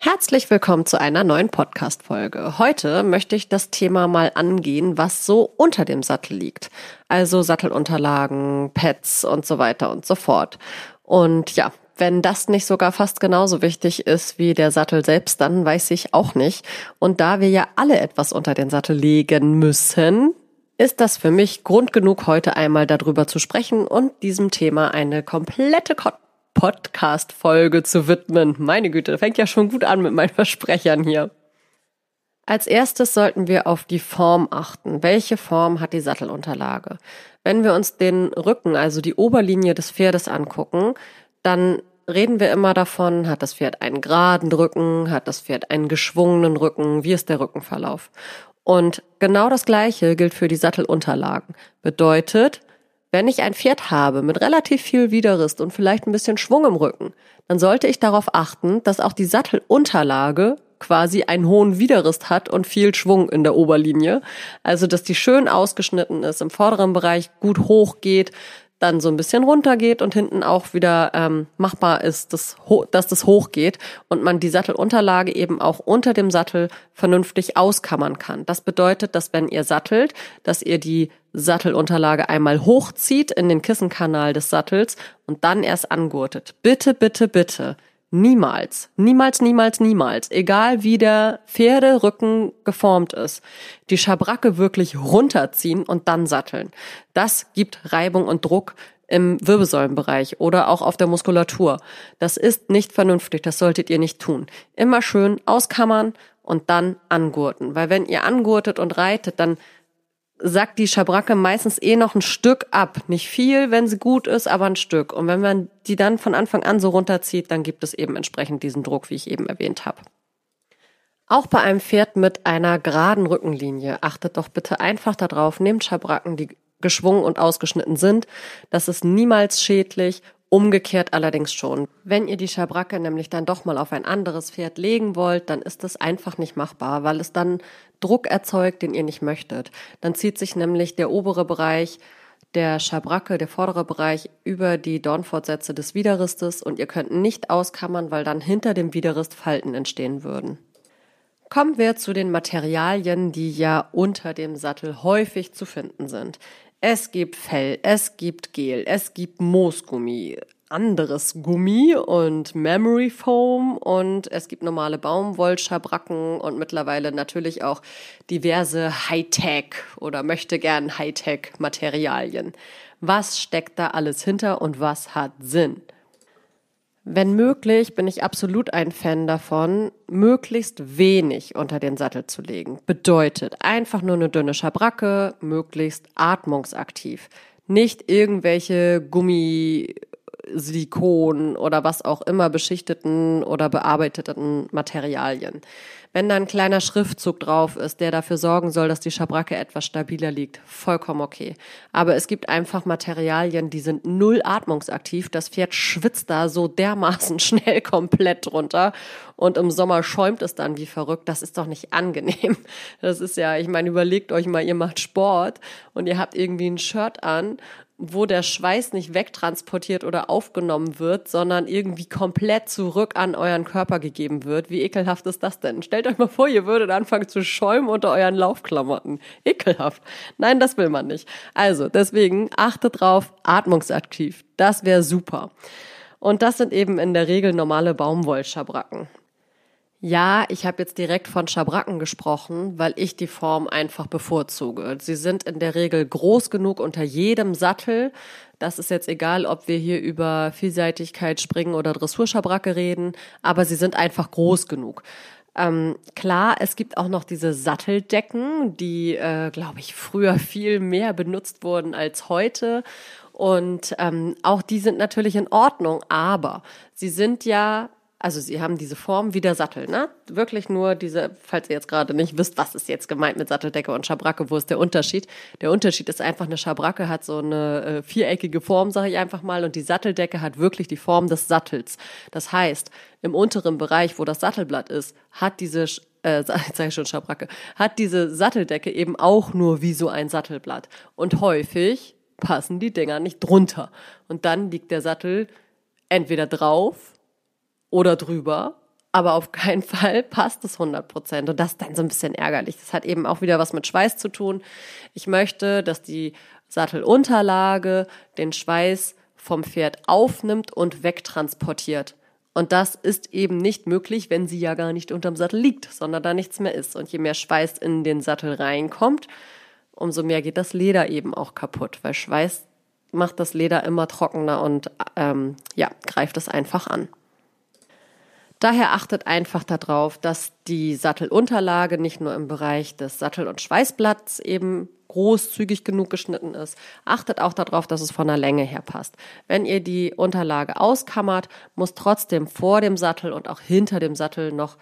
Herzlich willkommen zu einer neuen Podcast-Folge. Heute möchte ich das Thema mal angehen, was so unter dem Sattel liegt. Also Sattelunterlagen, Pads und so weiter und so fort. Und ja, wenn das nicht sogar fast genauso wichtig ist wie der Sattel selbst, dann weiß ich auch nicht. Und da wir ja alle etwas unter den Sattel legen müssen, ist das für mich Grund genug, heute einmal darüber zu sprechen und diesem Thema eine komplette Podcast-Folge zu widmen. Meine Güte, fängt ja schon gut an mit meinen Versprechern hier. Als erstes sollten wir auf die Form achten. Welche Form hat die Sattelunterlage? Wenn wir uns den Rücken, also die Oberlinie des Pferdes angucken, dann reden wir immer davon, hat das Pferd einen geraden Rücken, hat das Pferd einen geschwungenen Rücken, wie ist der Rückenverlauf? Und genau das Gleiche gilt für die Sattelunterlagen. Bedeutet, wenn ich ein Pferd habe mit relativ viel Widerrist und vielleicht ein bisschen Schwung im Rücken, dann sollte ich darauf achten, dass auch die Sattelunterlage quasi einen hohen Widerrist hat und viel Schwung in der Oberlinie. Also, dass die schön ausgeschnitten ist, im vorderen Bereich gut hoch geht, dann so ein bisschen runtergeht und hinten auch wieder ähm, machbar ist, dass, dass das hochgeht und man die Sattelunterlage eben auch unter dem Sattel vernünftig auskammern kann. Das bedeutet, dass wenn ihr sattelt, dass ihr die Sattelunterlage einmal hochzieht in den Kissenkanal des Sattels und dann erst angurtet. Bitte, bitte, bitte Niemals, niemals, niemals, niemals, egal wie der Pferderücken geformt ist, die Schabracke wirklich runterziehen und dann satteln. Das gibt Reibung und Druck im Wirbelsäulenbereich oder auch auf der Muskulatur. Das ist nicht vernünftig, das solltet ihr nicht tun. Immer schön auskammern und dann angurten, weil wenn ihr angurtet und reitet, dann sagt die Schabracke meistens eh noch ein Stück ab. Nicht viel, wenn sie gut ist, aber ein Stück. Und wenn man die dann von Anfang an so runterzieht, dann gibt es eben entsprechend diesen Druck, wie ich eben erwähnt habe. Auch bei einem Pferd mit einer geraden Rückenlinie achtet doch bitte einfach darauf, nehmt Schabracken, die geschwungen und ausgeschnitten sind. Das ist niemals schädlich Umgekehrt allerdings schon. Wenn ihr die Schabracke nämlich dann doch mal auf ein anderes Pferd legen wollt, dann ist das einfach nicht machbar, weil es dann Druck erzeugt, den ihr nicht möchtet. Dann zieht sich nämlich der obere Bereich der Schabracke, der vordere Bereich, über die Dornfortsätze des Widerristes und ihr könnt nicht auskammern, weil dann hinter dem Widerrist Falten entstehen würden. Kommen wir zu den Materialien, die ja unter dem Sattel häufig zu finden sind. Es gibt Fell, es gibt Gel, es gibt Moosgummi, anderes Gummi und Memory Foam und es gibt normale Baumwollschabracken und mittlerweile natürlich auch diverse Hightech oder möchte gern Hightech Materialien. Was steckt da alles hinter und was hat Sinn? Wenn möglich, bin ich absolut ein Fan davon, möglichst wenig unter den Sattel zu legen. Bedeutet einfach nur eine dünne Schabracke, möglichst atmungsaktiv. Nicht irgendwelche Gummi, Silikon oder was auch immer beschichteten oder bearbeiteten Materialien. Wenn da ein kleiner Schriftzug drauf ist, der dafür sorgen soll, dass die Schabracke etwas stabiler liegt, vollkommen okay. Aber es gibt einfach Materialien, die sind null atmungsaktiv. Das Pferd schwitzt da so dermaßen schnell komplett drunter und im Sommer schäumt es dann wie verrückt. Das ist doch nicht angenehm. Das ist ja, ich meine, überlegt euch mal, ihr macht Sport und ihr habt irgendwie ein Shirt an wo der Schweiß nicht wegtransportiert oder aufgenommen wird, sondern irgendwie komplett zurück an euren Körper gegeben wird. Wie ekelhaft ist das denn? Stellt euch mal vor, ihr würdet anfangen zu schäumen unter euren Laufklamotten. Ekelhaft. Nein, das will man nicht. Also, deswegen achtet drauf, atmungsaktiv. Das wäre super. Und das sind eben in der Regel normale Baumwollschabracken. Ja, ich habe jetzt direkt von Schabracken gesprochen, weil ich die Form einfach bevorzuge. Sie sind in der Regel groß genug unter jedem Sattel. Das ist jetzt egal, ob wir hier über Vielseitigkeit, Springen oder Dressurschabracke reden, aber sie sind einfach groß genug. Ähm, klar, es gibt auch noch diese Satteldecken, die, äh, glaube ich, früher viel mehr benutzt wurden als heute. Und ähm, auch die sind natürlich in Ordnung, aber sie sind ja also sie haben diese Form wie der Sattel, ne? Wirklich nur diese, falls ihr jetzt gerade nicht wisst, was ist jetzt gemeint mit Satteldecke und Schabracke, wo ist der Unterschied? Der Unterschied ist einfach, eine Schabracke hat so eine äh, viereckige Form, sage ich einfach mal, und die Satteldecke hat wirklich die Form des Sattels. Das heißt, im unteren Bereich, wo das Sattelblatt ist, hat diese äh, sag ich schon Schabracke, hat diese Satteldecke eben auch nur wie so ein Sattelblatt. Und häufig passen die Dinger nicht drunter. Und dann liegt der Sattel entweder drauf oder drüber aber auf keinen Fall passt es 100 Prozent. Und das ist dann so ein bisschen ärgerlich. Das hat eben auch wieder was mit Schweiß zu tun. Ich möchte, dass die Sattelunterlage den Schweiß vom Pferd aufnimmt und wegtransportiert. Und das ist eben nicht möglich, wenn sie ja gar nicht unterm Sattel liegt, sondern da nichts mehr ist. Und je mehr Schweiß in den Sattel reinkommt, umso mehr geht das Leder eben auch kaputt, weil Schweiß macht das Leder immer trockener und ähm, ja, greift es einfach an. Daher achtet einfach darauf, dass die Sattelunterlage nicht nur im Bereich des Sattel- und Schweißblatts eben großzügig genug geschnitten ist. Achtet auch darauf, dass es von der Länge her passt. Wenn ihr die Unterlage auskammert, muss trotzdem vor dem Sattel und auch hinter dem Sattel noch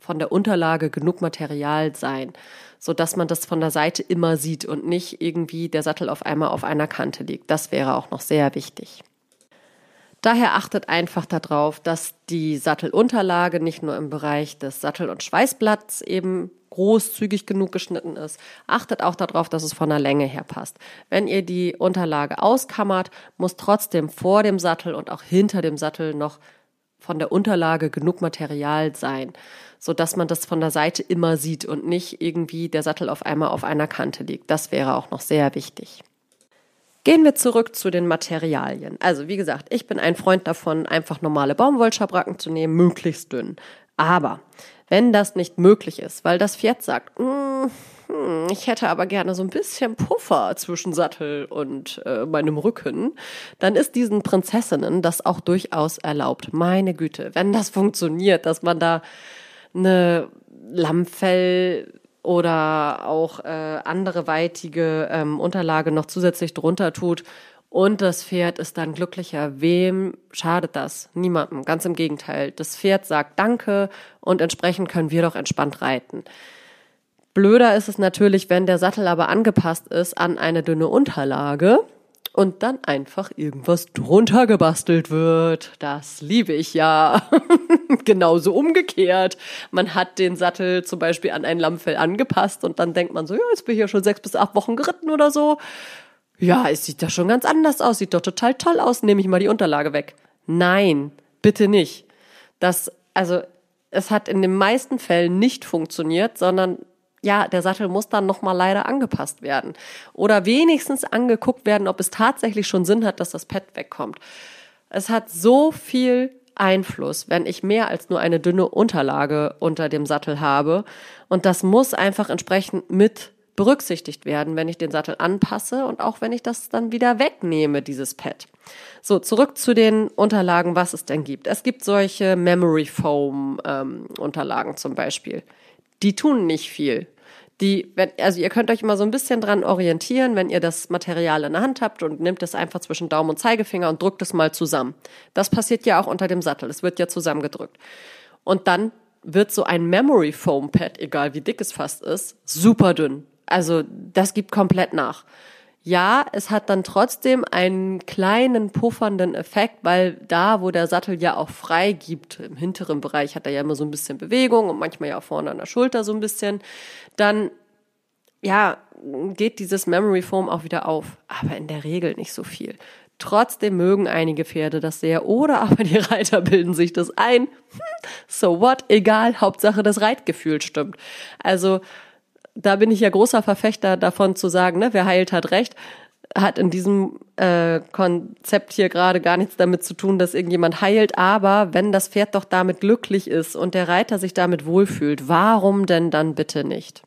von der Unterlage genug Material sein, so dass man das von der Seite immer sieht und nicht irgendwie der Sattel auf einmal auf einer Kante liegt. Das wäre auch noch sehr wichtig. Daher achtet einfach darauf, dass die Sattelunterlage nicht nur im Bereich des Sattel- und Schweißblatts eben großzügig genug geschnitten ist. Achtet auch darauf, dass es von der Länge her passt. Wenn ihr die Unterlage auskammert, muss trotzdem vor dem Sattel und auch hinter dem Sattel noch von der Unterlage genug Material sein, so dass man das von der Seite immer sieht und nicht irgendwie der Sattel auf einmal auf einer Kante liegt. Das wäre auch noch sehr wichtig. Gehen wir zurück zu den Materialien. Also wie gesagt, ich bin ein Freund davon, einfach normale Baumwollschabracken zu nehmen, möglichst dünn. Aber wenn das nicht möglich ist, weil das Pferd sagt, mm, hm, ich hätte aber gerne so ein bisschen Puffer zwischen Sattel und äh, meinem Rücken, dann ist diesen Prinzessinnen das auch durchaus erlaubt. Meine Güte, wenn das funktioniert, dass man da eine Lammfell oder auch äh, andere weitige ähm, Unterlage noch zusätzlich drunter tut und das Pferd ist dann glücklicher. Wem schadet das? Niemandem. Ganz im Gegenteil. Das Pferd sagt Danke und entsprechend können wir doch entspannt reiten. Blöder ist es natürlich, wenn der Sattel aber angepasst ist an eine dünne Unterlage und dann einfach irgendwas drunter gebastelt wird. Das liebe ich ja. Genauso umgekehrt. Man hat den Sattel zum Beispiel an ein Lammfell angepasst und dann denkt man so, ja, jetzt bin ich ja schon sechs bis acht Wochen geritten oder so. Ja, es sieht doch schon ganz anders aus, sieht doch total toll aus, nehme ich mal die Unterlage weg. Nein, bitte nicht. Das, also, es hat in den meisten Fällen nicht funktioniert, sondern ja, der Sattel muss dann nochmal leider angepasst werden. Oder wenigstens angeguckt werden, ob es tatsächlich schon Sinn hat, dass das Pad wegkommt. Es hat so viel Einfluss, wenn ich mehr als nur eine dünne Unterlage unter dem Sattel habe. Und das muss einfach entsprechend mit berücksichtigt werden, wenn ich den Sattel anpasse und auch wenn ich das dann wieder wegnehme, dieses Pad. So, zurück zu den Unterlagen, was es denn gibt. Es gibt solche Memory Foam ähm, Unterlagen zum Beispiel die tun nicht viel. Die, wenn, also ihr könnt euch immer so ein bisschen dran orientieren, wenn ihr das Material in der Hand habt und nehmt es einfach zwischen Daumen und Zeigefinger und drückt es mal zusammen. Das passiert ja auch unter dem Sattel. Es wird ja zusammengedrückt. Und dann wird so ein Memory Foam Pad, egal wie dick es fast ist, super dünn. Also das gibt komplett nach. Ja, es hat dann trotzdem einen kleinen puffernden Effekt, weil da, wo der Sattel ja auch frei gibt, im hinteren Bereich hat er ja immer so ein bisschen Bewegung und manchmal ja auch vorne an der Schulter so ein bisschen, dann ja, geht dieses Memory Foam auch wieder auf, aber in der Regel nicht so viel. Trotzdem mögen einige Pferde das sehr oder aber die Reiter bilden sich das ein. Hm, so what? Egal, Hauptsache das Reitgefühl stimmt. Also da bin ich ja großer Verfechter davon zu sagen, ne, wer heilt, hat recht, hat in diesem äh, Konzept hier gerade gar nichts damit zu tun, dass irgendjemand heilt. Aber wenn das Pferd doch damit glücklich ist und der Reiter sich damit wohlfühlt, warum denn dann bitte nicht?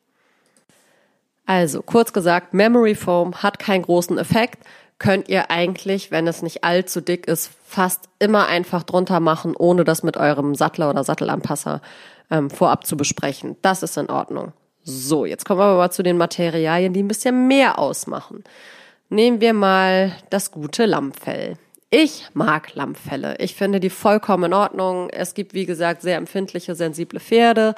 Also, kurz gesagt, Memory Foam hat keinen großen Effekt. Könnt ihr eigentlich, wenn es nicht allzu dick ist, fast immer einfach drunter machen, ohne das mit eurem Sattler oder Sattelanpasser ähm, vorab zu besprechen. Das ist in Ordnung. So, jetzt kommen wir aber mal zu den Materialien, die ein bisschen mehr ausmachen. Nehmen wir mal das gute Lammfell. Ich mag Lammfelle. Ich finde die vollkommen in Ordnung. Es gibt, wie gesagt, sehr empfindliche, sensible Pferde.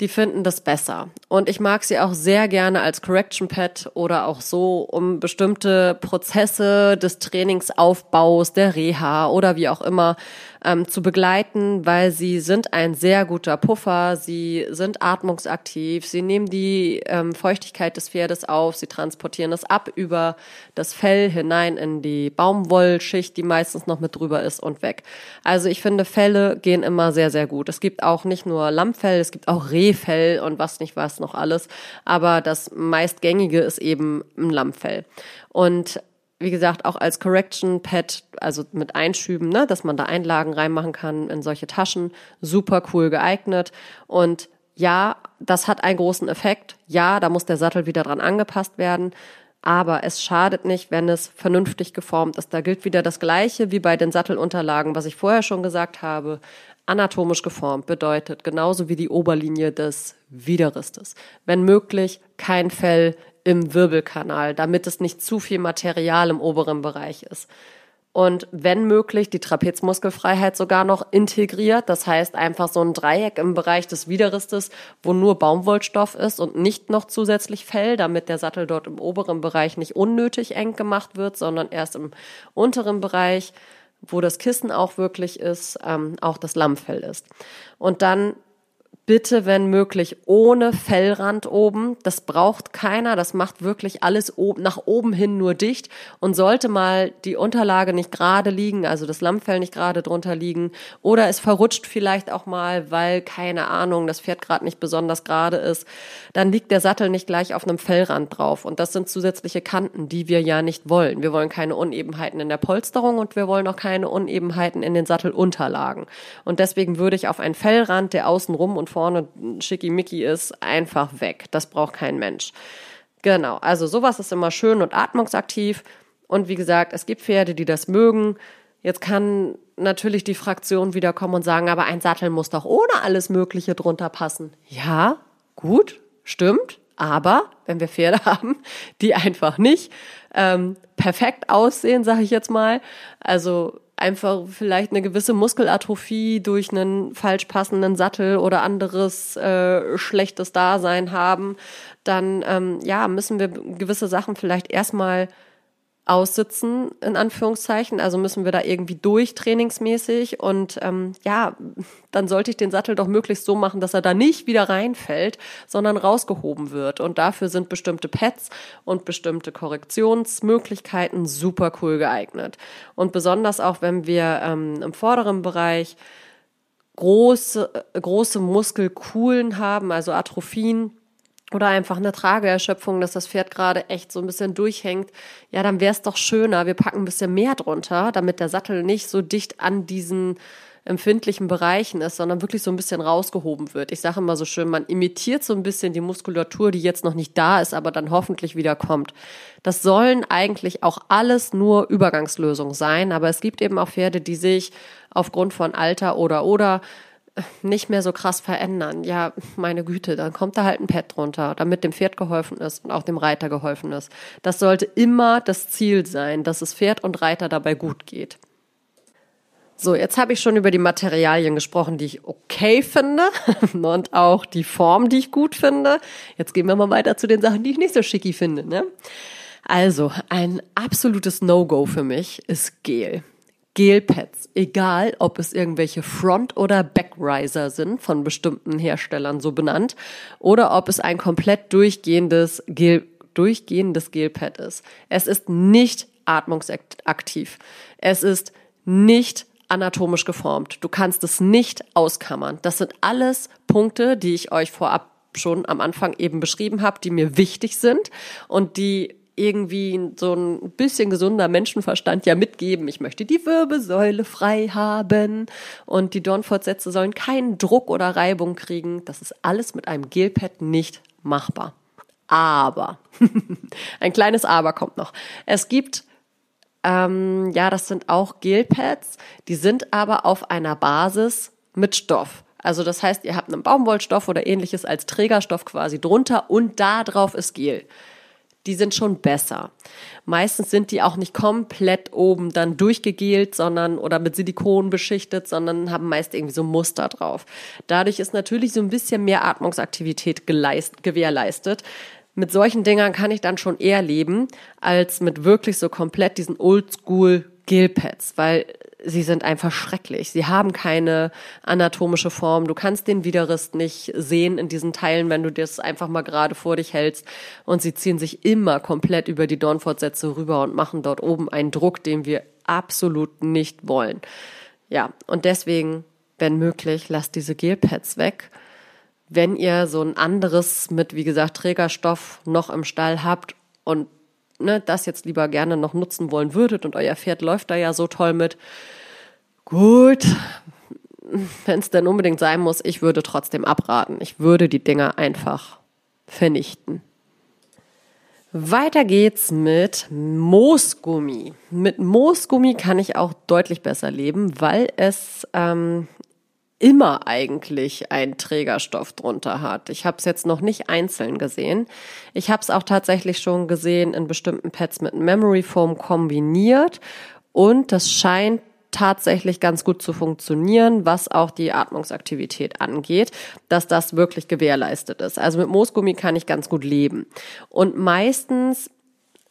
Die finden das besser. Und ich mag sie auch sehr gerne als Correction Pad oder auch so, um bestimmte Prozesse des Trainingsaufbaus, der Reha oder wie auch immer ähm, zu begleiten, weil sie sind ein sehr guter Puffer, sie sind atmungsaktiv, sie nehmen die ähm, Feuchtigkeit des Pferdes auf, sie transportieren es ab über das Fell hinein in die Baumwollschicht, die meistens noch mit drüber ist und weg. Also ich finde, Felle gehen immer sehr, sehr gut. Es gibt auch nicht nur Lammfell, es gibt auch Rehfell und was nicht was noch alles, aber das meistgängige ist eben ein Lammfell. Und wie gesagt, auch als Correction Pad, also mit Einschüben, ne, dass man da Einlagen reinmachen kann in solche Taschen, super cool geeignet. Und ja, das hat einen großen Effekt. Ja, da muss der Sattel wieder dran angepasst werden. Aber es schadet nicht, wenn es vernünftig geformt ist. Da gilt wieder das Gleiche wie bei den Sattelunterlagen, was ich vorher schon gesagt habe. Anatomisch geformt bedeutet genauso wie die Oberlinie des Widerristes. Wenn möglich, kein Fell im Wirbelkanal, damit es nicht zu viel Material im oberen Bereich ist. Und wenn möglich, die Trapezmuskelfreiheit sogar noch integriert. Das heißt einfach so ein Dreieck im Bereich des Widerristes, wo nur Baumwollstoff ist und nicht noch zusätzlich Fell, damit der Sattel dort im oberen Bereich nicht unnötig eng gemacht wird, sondern erst im unteren Bereich, wo das Kissen auch wirklich ist, ähm, auch das Lammfell ist. Und dann bitte, wenn möglich, ohne Fellrand oben. Das braucht keiner. Das macht wirklich alles oben, nach oben hin nur dicht. Und sollte mal die Unterlage nicht gerade liegen, also das Lammfell nicht gerade drunter liegen, oder es verrutscht vielleicht auch mal, weil, keine Ahnung, das Pferd gerade nicht besonders gerade ist, dann liegt der Sattel nicht gleich auf einem Fellrand drauf. Und das sind zusätzliche Kanten, die wir ja nicht wollen. Wir wollen keine Unebenheiten in der Polsterung und wir wollen auch keine Unebenheiten in den Sattelunterlagen. Und deswegen würde ich auf einen Fellrand, der außenrum und vorne schickimicki ist, einfach weg. Das braucht kein Mensch. Genau, also sowas ist immer schön und atmungsaktiv. Und wie gesagt, es gibt Pferde, die das mögen. Jetzt kann natürlich die Fraktion wieder kommen und sagen, aber ein Sattel muss doch ohne alles Mögliche drunter passen. Ja, gut, stimmt. Aber wenn wir Pferde haben, die einfach nicht ähm, perfekt aussehen, sage ich jetzt mal, also einfach vielleicht eine gewisse Muskelatrophie durch einen falsch passenden Sattel oder anderes äh, schlechtes Dasein haben, dann ähm, ja müssen wir gewisse Sachen vielleicht erstmal aussitzen, in Anführungszeichen. Also müssen wir da irgendwie durch trainingsmäßig. Und ähm, ja, dann sollte ich den Sattel doch möglichst so machen, dass er da nicht wieder reinfällt, sondern rausgehoben wird. Und dafür sind bestimmte Pads und bestimmte Korrektionsmöglichkeiten super cool geeignet. Und besonders auch, wenn wir ähm, im vorderen Bereich große, äh, große Muskelkuhlen haben, also Atrophien, oder einfach eine Trageerschöpfung, dass das Pferd gerade echt so ein bisschen durchhängt, ja, dann wäre es doch schöner, wir packen ein bisschen mehr drunter, damit der Sattel nicht so dicht an diesen empfindlichen Bereichen ist, sondern wirklich so ein bisschen rausgehoben wird. Ich sage immer so schön, man imitiert so ein bisschen die Muskulatur, die jetzt noch nicht da ist, aber dann hoffentlich wieder kommt. Das sollen eigentlich auch alles nur Übergangslösungen sein, aber es gibt eben auch Pferde, die sich aufgrund von Alter oder oder nicht mehr so krass verändern. Ja, meine Güte, dann kommt da halt ein Pad drunter, damit dem Pferd geholfen ist und auch dem Reiter geholfen ist. Das sollte immer das Ziel sein, dass es Pferd und Reiter dabei gut geht. So, jetzt habe ich schon über die Materialien gesprochen, die ich okay finde und auch die Form, die ich gut finde. Jetzt gehen wir mal weiter zu den Sachen, die ich nicht so schicki finde. Ne? Also, ein absolutes No-Go für mich ist Gel. Gelpads, egal ob es irgendwelche Front- oder Backriser sind, von bestimmten Herstellern so benannt, oder ob es ein komplett durchgehendes Gel, durchgehendes Gelpad ist. Es ist nicht atmungsaktiv. Es ist nicht anatomisch geformt. Du kannst es nicht auskammern. Das sind alles Punkte, die ich euch vorab schon am Anfang eben beschrieben habe, die mir wichtig sind und die irgendwie so ein bisschen gesunder Menschenverstand ja mitgeben. Ich möchte die Wirbelsäule frei haben und die Dornfortsätze sollen keinen Druck oder Reibung kriegen. Das ist alles mit einem Gelpad nicht machbar. Aber, ein kleines Aber kommt noch. Es gibt ähm, ja, das sind auch Gelpads, die sind aber auf einer Basis mit Stoff. Also das heißt, ihr habt einen Baumwollstoff oder ähnliches als Trägerstoff quasi drunter und da drauf ist Gel die sind schon besser. Meistens sind die auch nicht komplett oben dann durchgegelt, sondern oder mit Silikon beschichtet, sondern haben meist irgendwie so Muster drauf. Dadurch ist natürlich so ein bisschen mehr Atmungsaktivität geleist, gewährleistet. Mit solchen Dingern kann ich dann schon eher leben, als mit wirklich so komplett diesen Oldschool Gelpads, weil sie sind einfach schrecklich. Sie haben keine anatomische Form. Du kannst den Widerrist nicht sehen in diesen Teilen, wenn du das einfach mal gerade vor dich hältst. Und sie ziehen sich immer komplett über die Dornfortsätze rüber und machen dort oben einen Druck, den wir absolut nicht wollen. Ja, und deswegen, wenn möglich, lasst diese Gelpads weg. Wenn ihr so ein anderes mit, wie gesagt, Trägerstoff noch im Stall habt und ne, das jetzt lieber gerne noch nutzen wollen würdet und euer Pferd läuft da ja so toll mit, gut, wenn es denn unbedingt sein muss, ich würde trotzdem abraten. Ich würde die Dinger einfach vernichten. Weiter geht's mit Moosgummi. Mit Moosgummi kann ich auch deutlich besser leben, weil es ähm, immer eigentlich einen Trägerstoff drunter hat. Ich habe es jetzt noch nicht einzeln gesehen. Ich habe es auch tatsächlich schon gesehen in bestimmten Pads mit Memory Foam kombiniert und das scheint tatsächlich ganz gut zu funktionieren, was auch die Atmungsaktivität angeht, dass das wirklich gewährleistet ist. Also mit Moosgummi kann ich ganz gut leben. Und meistens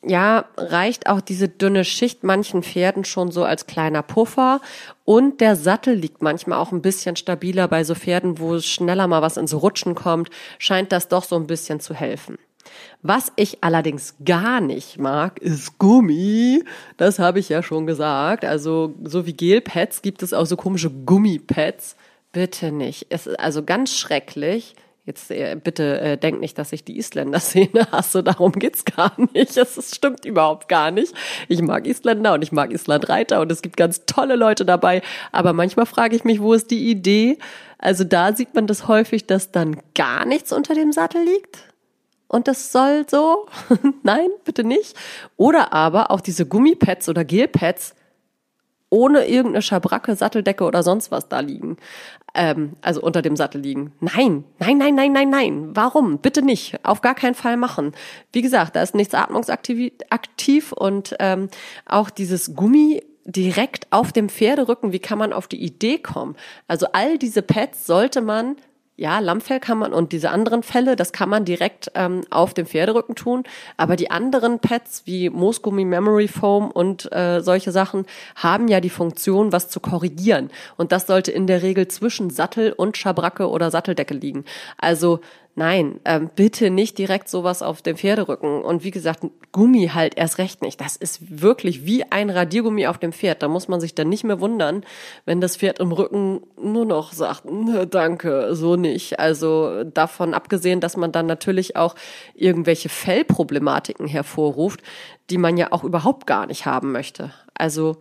ja, reicht auch diese dünne Schicht manchen Pferden schon so als kleiner Puffer. Und der Sattel liegt manchmal auch ein bisschen stabiler bei so Pferden, wo schneller mal was ins Rutschen kommt, scheint das doch so ein bisschen zu helfen. Was ich allerdings gar nicht mag, ist Gummi. Das habe ich ja schon gesagt. Also so wie Gelpads gibt es auch so komische Gummipads. Bitte nicht. Es ist also ganz schrecklich. Jetzt äh, bitte äh, denk nicht, dass ich die Isländer-Szene hasse, darum geht's gar nicht. Es, es stimmt überhaupt gar nicht. Ich mag Isländer und ich mag Islandreiter und es gibt ganz tolle Leute dabei. Aber manchmal frage ich mich, wo ist die Idee? Also da sieht man das häufig, dass dann gar nichts unter dem Sattel liegt und das soll so? Nein, bitte nicht. Oder aber auch diese Gummipads oder Gelpads ohne irgendeine Schabracke, Satteldecke oder sonst was da liegen. Ähm, also unter dem Sattel liegen. Nein, nein, nein, nein, nein, nein. Warum? Bitte nicht. Auf gar keinen Fall machen. Wie gesagt, da ist nichts atmungsaktiv und ähm, auch dieses Gummi direkt auf dem Pferderücken, wie kann man auf die Idee kommen? Also all diese Pads sollte man ja, Lammfell kann man und diese anderen Fälle, das kann man direkt ähm, auf dem Pferderücken tun. Aber die anderen Pads wie Moosgummi, Memory Foam und äh, solche Sachen haben ja die Funktion, was zu korrigieren. Und das sollte in der Regel zwischen Sattel und Schabracke oder Satteldecke liegen. Also Nein, ähm, bitte nicht direkt sowas auf dem Pferderücken. Und wie gesagt, Gummi halt erst recht nicht. Das ist wirklich wie ein Radiergummi auf dem Pferd. Da muss man sich dann nicht mehr wundern, wenn das Pferd im Rücken nur noch sagt, danke, so nicht. Also davon abgesehen, dass man dann natürlich auch irgendwelche Fellproblematiken hervorruft, die man ja auch überhaupt gar nicht haben möchte. Also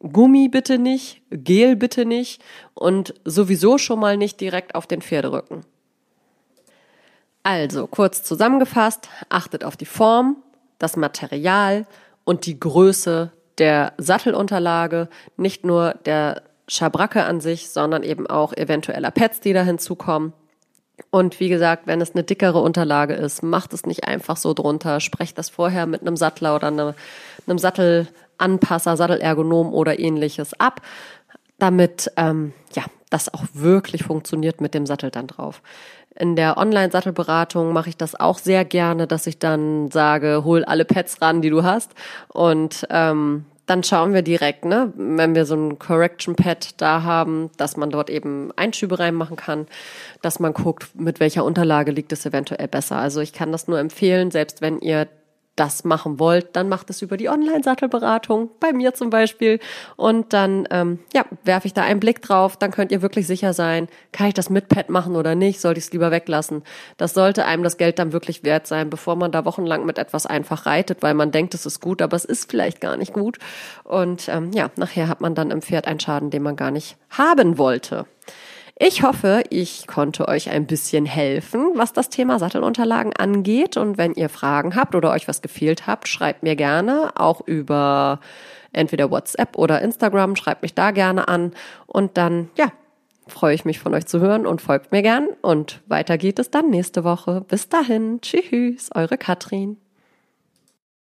Gummi bitte nicht, Gel bitte nicht und sowieso schon mal nicht direkt auf den Pferderücken. Also, kurz zusammengefasst, achtet auf die Form, das Material und die Größe der Sattelunterlage, nicht nur der Schabracke an sich, sondern eben auch eventueller Pads, die da hinzukommen. Und wie gesagt, wenn es eine dickere Unterlage ist, macht es nicht einfach so drunter. Sprecht das vorher mit einem Sattler oder einem, einem Sattelanpasser, Sattelergonom oder ähnliches ab, damit ähm, ja das auch wirklich funktioniert mit dem Sattel dann drauf. In der Online-Sattelberatung mache ich das auch sehr gerne, dass ich dann sage, hol alle Pads ran, die du hast. Und ähm, dann schauen wir direkt, ne, wenn wir so ein Correction Pad da haben, dass man dort eben Einschübe reinmachen kann, dass man guckt, mit welcher Unterlage liegt es eventuell besser. Also ich kann das nur empfehlen, selbst wenn ihr das machen wollt, dann macht es über die Online-Sattelberatung, bei mir zum Beispiel. Und dann ähm, ja, werfe ich da einen Blick drauf, dann könnt ihr wirklich sicher sein, kann ich das mit Pad machen oder nicht, sollte ich es lieber weglassen. Das sollte einem das Geld dann wirklich wert sein, bevor man da wochenlang mit etwas einfach reitet, weil man denkt, es ist gut, aber es ist vielleicht gar nicht gut. Und ähm, ja, nachher hat man dann im Pferd einen Schaden, den man gar nicht haben wollte. Ich hoffe, ich konnte euch ein bisschen helfen, was das Thema Sattelunterlagen angeht. Und wenn ihr Fragen habt oder euch was gefehlt habt, schreibt mir gerne auch über entweder WhatsApp oder Instagram. Schreibt mich da gerne an. Und dann, ja, freue ich mich von euch zu hören und folgt mir gern. Und weiter geht es dann nächste Woche. Bis dahin. Tschüss, eure Katrin.